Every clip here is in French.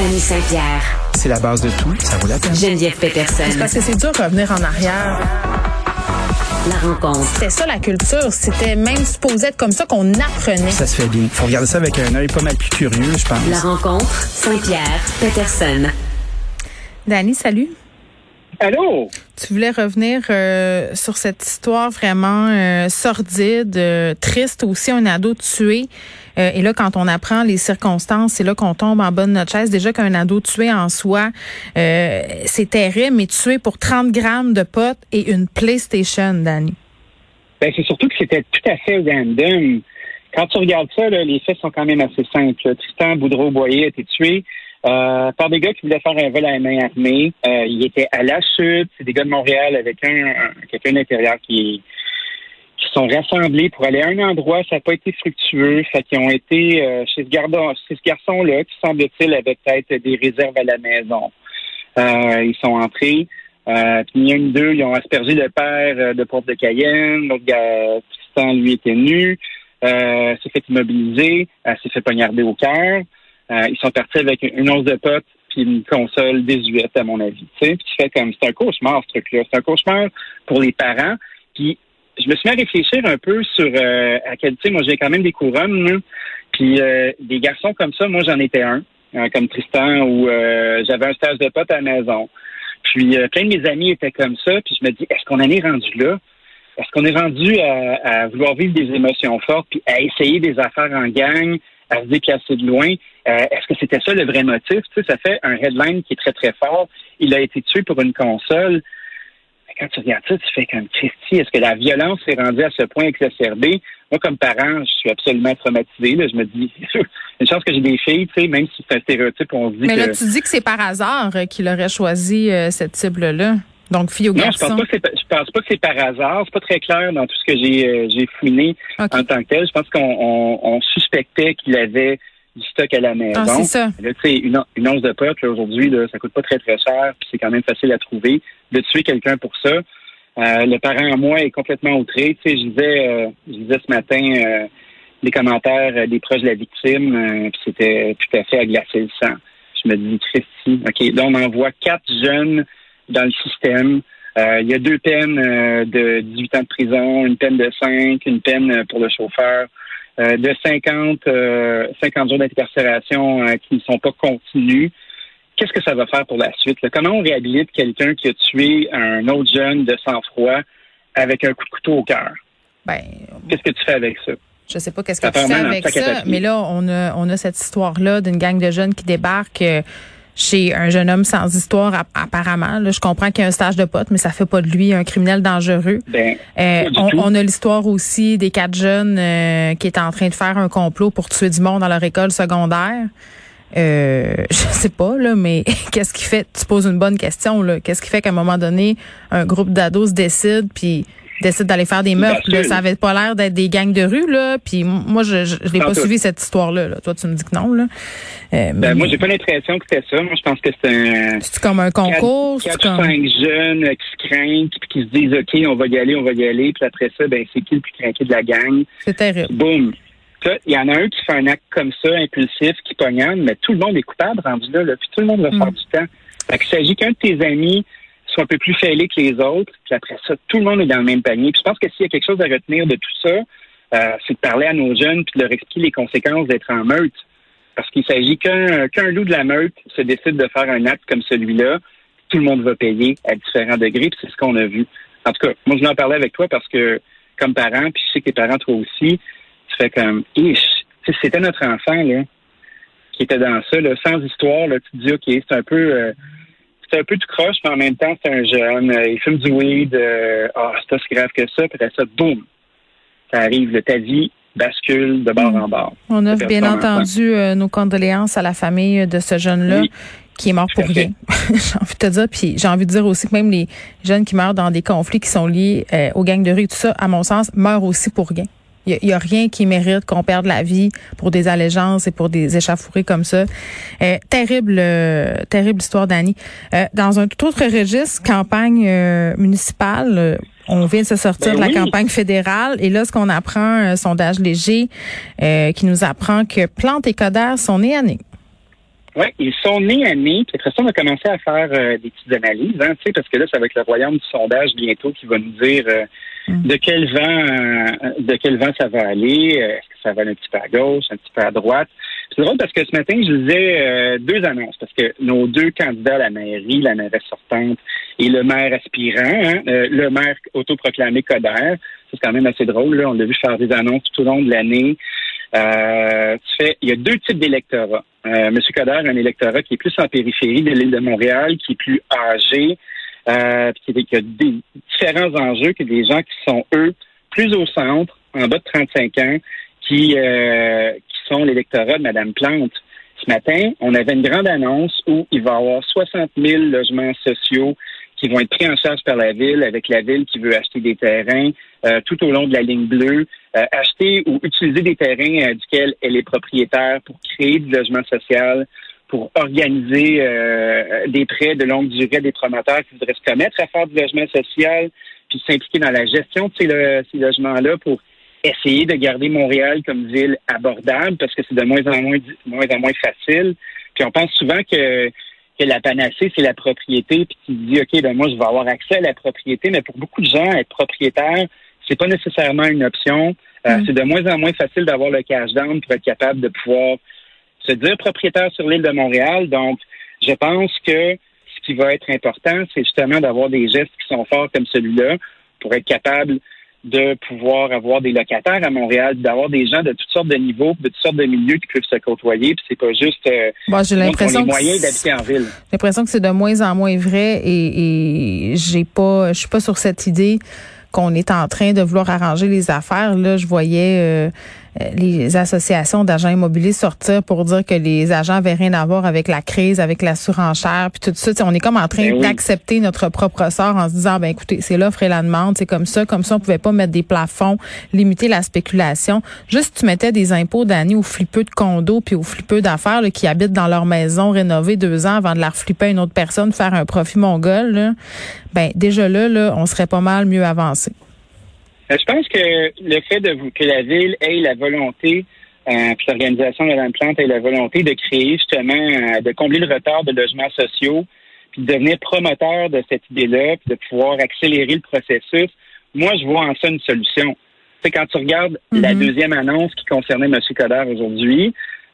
Danny Saint-Pierre. C'est la base de tout, ça vaut la peine. Geneviève Peterson. Parce que c'est dur de revenir en arrière. La rencontre. C'était ça la culture. C'était même supposé être comme ça qu'on apprenait. Ça se fait bien. Faut regarder ça avec un œil pas mal plus curieux, je pense. La rencontre. Saint-Pierre. Peterson. Dani, salut. Allô? Tu voulais revenir euh, sur cette histoire vraiment euh, sordide, euh, triste aussi, un ado tué. Euh, et là, quand on apprend les circonstances, c'est là qu'on tombe en bas de notre chaise. Déjà qu'un ado tué en soi, euh, c'est terrible, mais tué pour 30 grammes de potes et une PlayStation, Dani. Ben, c'est surtout que c'était tout à fait random. Quand tu regardes ça, là, les faits sont quand même assez simples. Tristan Boudreau-Boyer a été tué euh, par des gars qui voulaient faire un vol à la main armée. Euh, il était à la chute. C'est des gars de Montréal avec un, un- quelqu'un d'intérieur qui qui sont rassemblés pour aller à un endroit. Ça n'a pas été fructueux. Fait qu'ils ont été euh, chez ce, garçon-là qui, semble-t-il, avait peut-être des réserves à la maison. Euh, ils sont entrés. Euh, puis il y a une d'eux, ils ont aspergé le père euh, de Porte de Cayenne. L'autre gars, Tristan, lui, était nu. Euh, s'est fait immobiliser. S'est fait poignarder au cœur. Euh, ils sont partis avec une once de potes puis une console désuète, à mon avis. Puis tu fais comme, c'est un cauchemar, ce truc-là. C'est un cauchemar pour les parents. Puis je me suis mis à réfléchir un peu sur euh, à quel, tu moi j'ai quand même des couronnes, puis euh, des garçons comme ça, moi j'en étais un, hein, comme Tristan, où j'avais un stage de pote à la maison. Puis plein de mes amis étaient comme ça, puis je me dis, est-ce qu'on en est rendu là? Est-ce qu'on est rendu à, à vouloir vivre des émotions fortes, puis à essayer des affaires en gang, à se déplacer de loin? Euh, est-ce que c'était ça le vrai motif? Tu sais, ça fait un headline qui est très, très fort. Il a été tué pour une console quand tu regardes ça, tu fais comme Christy, est-ce que la violence est rendue à ce point exacerbée? Moi, comme parent, je suis absolument traumatisé. Là. Je me dis, une chance que j'ai des filles, tu sais, même si c'est un stéréotype, on se dit Mais que. là, tu dis que c'est par hasard euh, qu'il aurait choisi euh, cette cible-là. Donc, fille ou non, je pense garçon. pas que c'est je pense pas que c'est par hasard. C'est pas très clair dans tout ce que j'ai euh, j'ai fouiné en tant que tel. Je pense qu'on on, on suspectait qu'il avait du stock à la maison. Ah, c'est ça. Là, tu sais, une, une once de pote, là, aujourd'hui, ça coûte pas très, très cher, puis c'est quand même facile à trouver. De tuer quelqu'un pour ça, euh, le parent en moi est complètement outré. Tu sais, je disais, euh, je disais ce matin euh, les commentaires euh, des proches de la victime, euh, puis c'était tout à fait à glacer le sang. Je me dis, Christy, OK, là, on envoie quatre jeunes dans le système. Euh, il y a deux peines euh, de 18 ans de prison, une peine de 5, une peine pour le chauffeur, euh, de 50, euh, 50 jours d'incarcération euh, qui ne sont pas continus. Qu'est-ce que ça va faire pour la suite? là? Comment on réhabilite quelqu'un qui a tué un autre jeune de sang-froid avec un coup de couteau au cœur? Ben, Qu'est-ce que tu fais avec ça? Je sais pas qu'est-ce que Ça tu fais avec ça, mais là, on a, on a cette histoire-là d'une gang de jeunes qui débarquent euh, chez un jeune homme sans histoire, app- apparemment. Là, je comprends qu'il y a un stage de pote, mais ça fait pas de lui un criminel dangereux. Ben, Euh, on, a l'histoire aussi des quatre jeunes euh, qui étaient en train de faire un complot pour tuer du monde dans leur école secondaire. Euh, je sais pas là, mais qu'est-ce qui fait Tu poses une bonne question là. Qu'est-ce qui fait qu'à un moment donné, un groupe d'ados décide puis décide d'aller faire des meurtres là? Ça avait pas l'air d'être des gangs de rue là. Puis moi, je je, je l'ai Pas tout. suivi cette histoire là, Toi, tu me dis que non là. Euh, ben, mais moi, j'ai pas l'impression que c'était ça. Moi, je pense que c'est un. c'est comme un concours. c'est 4 comme... 5 jeunes euh, qui se craignent, puis qui se disent, OK, on va y aller, on va y aller. Puis après ça, ben, c'est qui le plus craqué de la gang? C'est terrible. Boum. Il y en a un qui fait un acte comme ça, impulsif, qui pognonne, mais tout le monde est coupable rendu là, là puis tout le monde va faire Mm. du temps. Fait qu'il s'agit qu'un de tes amis un peu plus fêlé que les autres, puis après ça, tout le monde est dans le même panier. Puis je pense que s'il y a quelque chose à retenir de tout ça, euh, c'est de parler à nos jeunes puis de leur expliquer les conséquences d'être en meute. Parce qu'il s'agit qu'un loup de la meute se décide de faire un acte comme celui-là, tout le monde va payer à différents degrés, puis c'est ce qu'on a vu. En tout cas, moi, je voulais en parler avec toi parce que, comme parent, puis je sais que tes parents, toi aussi, tu fais comme, ish, c'était notre enfant, là, qui était dans ça, sans histoire, là, tu te dis, OK, c'est un peu, euh, c'est un peu du croche, mais en même temps, c'est un jeune, euh, il fume du weed, euh, ah, c'est pas si grave que ça, puis après ça, boum, ça arrive, là, ta vie bascule de bord en bord. On offre bien entendu euh, nos condoléances à la famille de ce jeune-là Oui. qui est mort pour rien. j'ai envie de te dire, puis j'ai envie de dire aussi que même les jeunes qui meurent dans des conflits qui sont liés euh, aux gangs de rue et tout ça, à mon sens, meurent aussi pour rien. Il y, a rien qui mérite qu'on perde la vie pour des allégeances et pour des échauffourées comme ça. Euh, terrible, euh, terrible histoire, Dani. Euh, dans un tout autre registre, campagne euh, municipale, euh, on vient de se sortir Ben de la oui. campagne fédérale et là, ce qu'on apprend, un sondage léger euh, qui nous apprend que Plante et Coder sont nés à nez. Oui, ils sont nés à mai, puis après ça, on a commencé à faire euh, des petites analyses, hein, tu sais, parce que là, ça va être le royaume du sondage bientôt qui va nous dire euh. De quel vent euh, de quel vent ça va aller, euh, est-ce que ça va aller un petit peu à gauche, un petit peu à droite? C'est drôle parce que ce matin, je lisais euh, deux annonces, parce que nos deux candidats à la mairie, la mairesse sortante et le maire aspirant, hein, euh, le maire autoproclamé Coder, c'est quand même assez drôle, là, on l'a vu faire des annonces tout au long de l'année. Euh, tu fais, il y a deux types d'électorats. Monsieur Coder a un électorat qui est plus en périphérie de l'île de Montréal, qui est plus âgé, euh, puis qui, qui a des différents enjeux que des gens qui sont, eux, plus au centre, en bas de 35 ans, qui, euh, qui sont l'électorat de Mme Plante. Ce matin, on avait une grande annonce où il va y avoir 60 000 logements sociaux qui vont être pris en charge par la ville, avec la ville qui veut acheter des terrains euh, tout au long de la ligne bleue, euh, acheter ou utiliser des terrains euh, duquel elle est propriétaire pour créer du logement social, pour organiser euh, des prêts de longue durée à des promoteurs qui voudraient se commettre à faire du logement social, puis s'impliquer dans la gestion de ces, ces logements-là pour essayer de garder Montréal comme ville abordable, parce que c'est de moins en moins, moins en moins facile. Puis on pense souvent que que la panacée, c'est la propriété, puis tu te dis, OK, ben moi, je vais avoir accès à la propriété, mais pour beaucoup de gens, être propriétaire, c'est pas nécessairement une option. Euh, Mm. C'est de moins en moins facile d'avoir le cash down pour être capable de pouvoir se dire propriétaire sur l'île de Montréal. Donc, je pense que ce qui va être important, c'est justement d'avoir des gestes qui sont forts comme celui-là pour être capable de pouvoir avoir des locataires à Montréal, d'avoir des gens de toutes sortes de niveaux, de toutes sortes de milieux qui peuvent se côtoyer. Puis c'est pas juste euh, Bon, j'ai l'impression moyens d'habiter en ville. J'ai l'impression que c'est de moins en moins vrai et, et j'ai pas, je suis pas sur cette idée qu'on est en train de vouloir arranger les affaires. Là, je voyais euh, les associations d'agents immobiliers sortir pour dire que les agents avaient rien à voir avec la crise, avec la surenchère, puis tout ça. On est comme en train Ben oui. d'accepter notre propre sort en se disant, ben écoutez, c'est l'offre et la demande, c'est comme ça, comme ça, on pouvait pas mettre des plafonds, limiter la spéculation. Juste, tu mettais des impôts d'année aux flipeux de condos puis aux flipeux d'affaires qui habitent dans leur maison rénovée deux ans avant de la reflipper à une autre personne, faire un profit mongol. Là. Ben déjà là, là, on serait pas mal mieux avancé. Euh, Je pense que le fait de que la ville ait la volonté, euh, puis l'organisation de Plante ait la volonté de créer justement, euh, de combler le retard de logements sociaux, puis de devenir promoteur de cette idée-là, puis de pouvoir accélérer le processus, moi, je vois en ça une solution. Sais, quand tu regardes la Mhm. deuxième annonce qui concernait M. Coder aujourd'hui,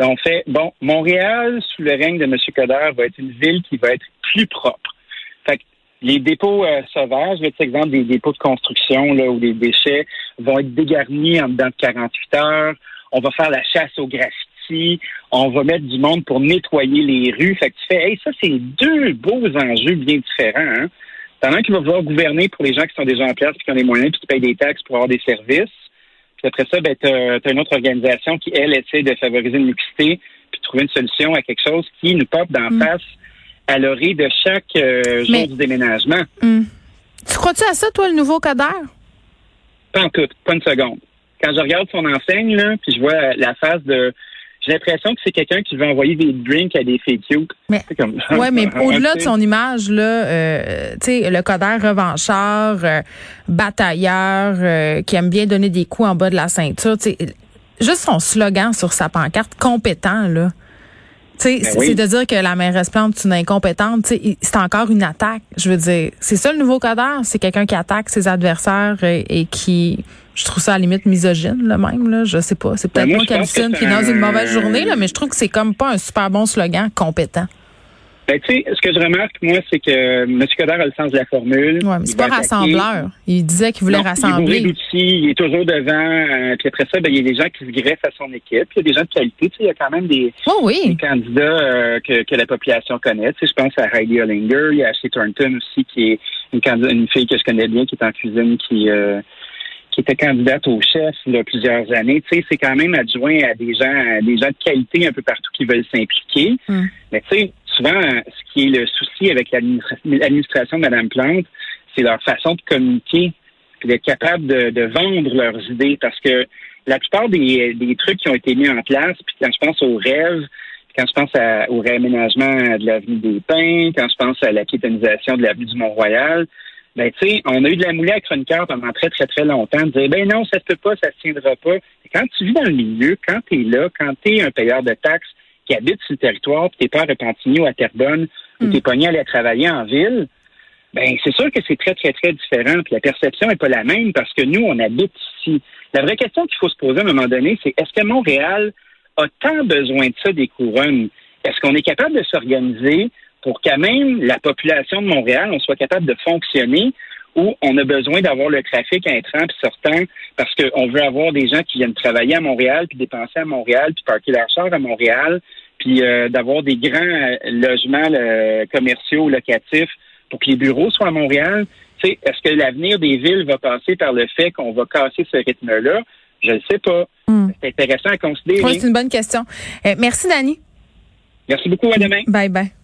on fait, bon, Montréal, sous le règne de M. Coder, va être une ville qui va être plus propre. Les dépôts euh, sauvages, là, exemple, des dépôts de construction là, ou des déchets vont être dégarnis en dedans de 48 heures. On va faire la chasse au graffiti. On va mettre du monde pour nettoyer les rues. Fait que tu fais, hey, ça, c'est deux beaux enjeux bien différents. Hein? T'en as un qui va vouloir gouverner pour les gens qui sont déjà en place, puis qui ont les moyens, puis qui payent des taxes pour avoir des services. Puis après ça, ben, tu as, une autre organisation qui, elle, essaie de favoriser une mixité, puis de trouver une solution à quelque chose qui nous pop d'en Mm. face à l'orée de chaque euh, jour Mais- du déménagement. Hum. Tu crois-tu à ça, toi, le nouveau coder? Pas en tout, pas une seconde. Quand je regarde son enseigne, là, puis je vois la face de... J'ai l'impression que c'est quelqu'un qui veut envoyer des drinks à des filles cute. Mais- comme... Ouais, mais au-delà de son image, là, euh, tu sais, le codeur revanchard, euh, batailleur, euh, qui aime bien donner des coups en bas de la ceinture, tu sais, juste son slogan sur sa pancarte, compétent, là. Ben c'est oui. c'est de dire que la mairesse Plante est une incompétente. C'est encore une attaque. Je veux dire, c'est ça le nouveau codeur, c'est quelqu'un qui attaque ses adversaires et, qui, je trouve ça à la limite misogyne, là même. Là, je sais pas. C'est peut-être Ben, moi, moi qui hallucine, qui est c'est dans une un- mauvaise journée, là, mais je trouve que c'est comme pas un super bon slogan, compétent. Ben, tu sais, ce que je remarque, moi, c'est que M. Coder a le sens de la formule. Ouais, mais c'est pas attaquer. rassembleur. Il disait qu'il voulait Non, Il est rassembler. il est toujours devant. euh, puis après ça, ben, il y a des gens qui se greffent à son équipe. Il y a des gens de qualité. Tu sais, il y a quand même des, Oh des oui. candidats euh, que, que la population connaît. Tu sais, je pense à Heidi Hollinger. Il y a Ashley Thornton aussi, qui est une, candidate, une fille que je connais bien, qui est en cuisine, qui... euh, qui était candidate au chef il y a plusieurs années. Tu sais, c'est quand même adjoint à des gens, à des gens de qualité un peu partout qui veulent s'impliquer. Mm. Mais tu sais, souvent, euh, ce qui est le souci avec l'administra- l'administration de Mme Plante, c'est leur façon de communiquer, puis d'être capable de, vendre leurs idées, parce que la plupart des, trucs qui ont été mis en place, puis quand je pense aux rêves, quand je pense au réaménagement de l'avenue des Pins, quand je pense à la piétonisation de l'avenue du Mont-Royal, ben, tu sais, on a eu de la moulée à chroniqueur pendant très, très, très longtemps, de dire, ben non, ça se peut pas, ça se tiendra pas. Et quand tu vis dans le milieu, quand tu es là, quand tu es un payeur de taxes qui habitent sur le territoire, puis t'es pas à Repentigny ou à Terrebonne, ou Mm. t'es pogné à aller travailler en ville, ben c'est sûr que c'est très, très, très différent. Puis la perception est pas la même parce que nous, on habite ici. La vraie question qu'il faut se poser à un moment donné, c'est est-ce que Montréal a tant besoin de ça des couronnes? Est-ce qu'on est capable de s'organiser pour qu'à même la population de Montréal, on soit capable de fonctionner où on a besoin d'avoir le trafic entrant puis sortant parce qu'on veut avoir des gens qui viennent travailler à Montréal puis dépenser à Montréal puis parquer leur char à Montréal puis euh, d'avoir des grands euh, logements euh, commerciaux locatifs pour que les bureaux soient à Montréal. Est-ce que l'avenir des villes va passer par le fait qu'on va casser ce rythme-là? Je ne sais pas. Mm. C'est intéressant à considérer. Oui, c'est une bonne question. Euh, merci, Dani. Merci beaucoup. À demain. Bye bye.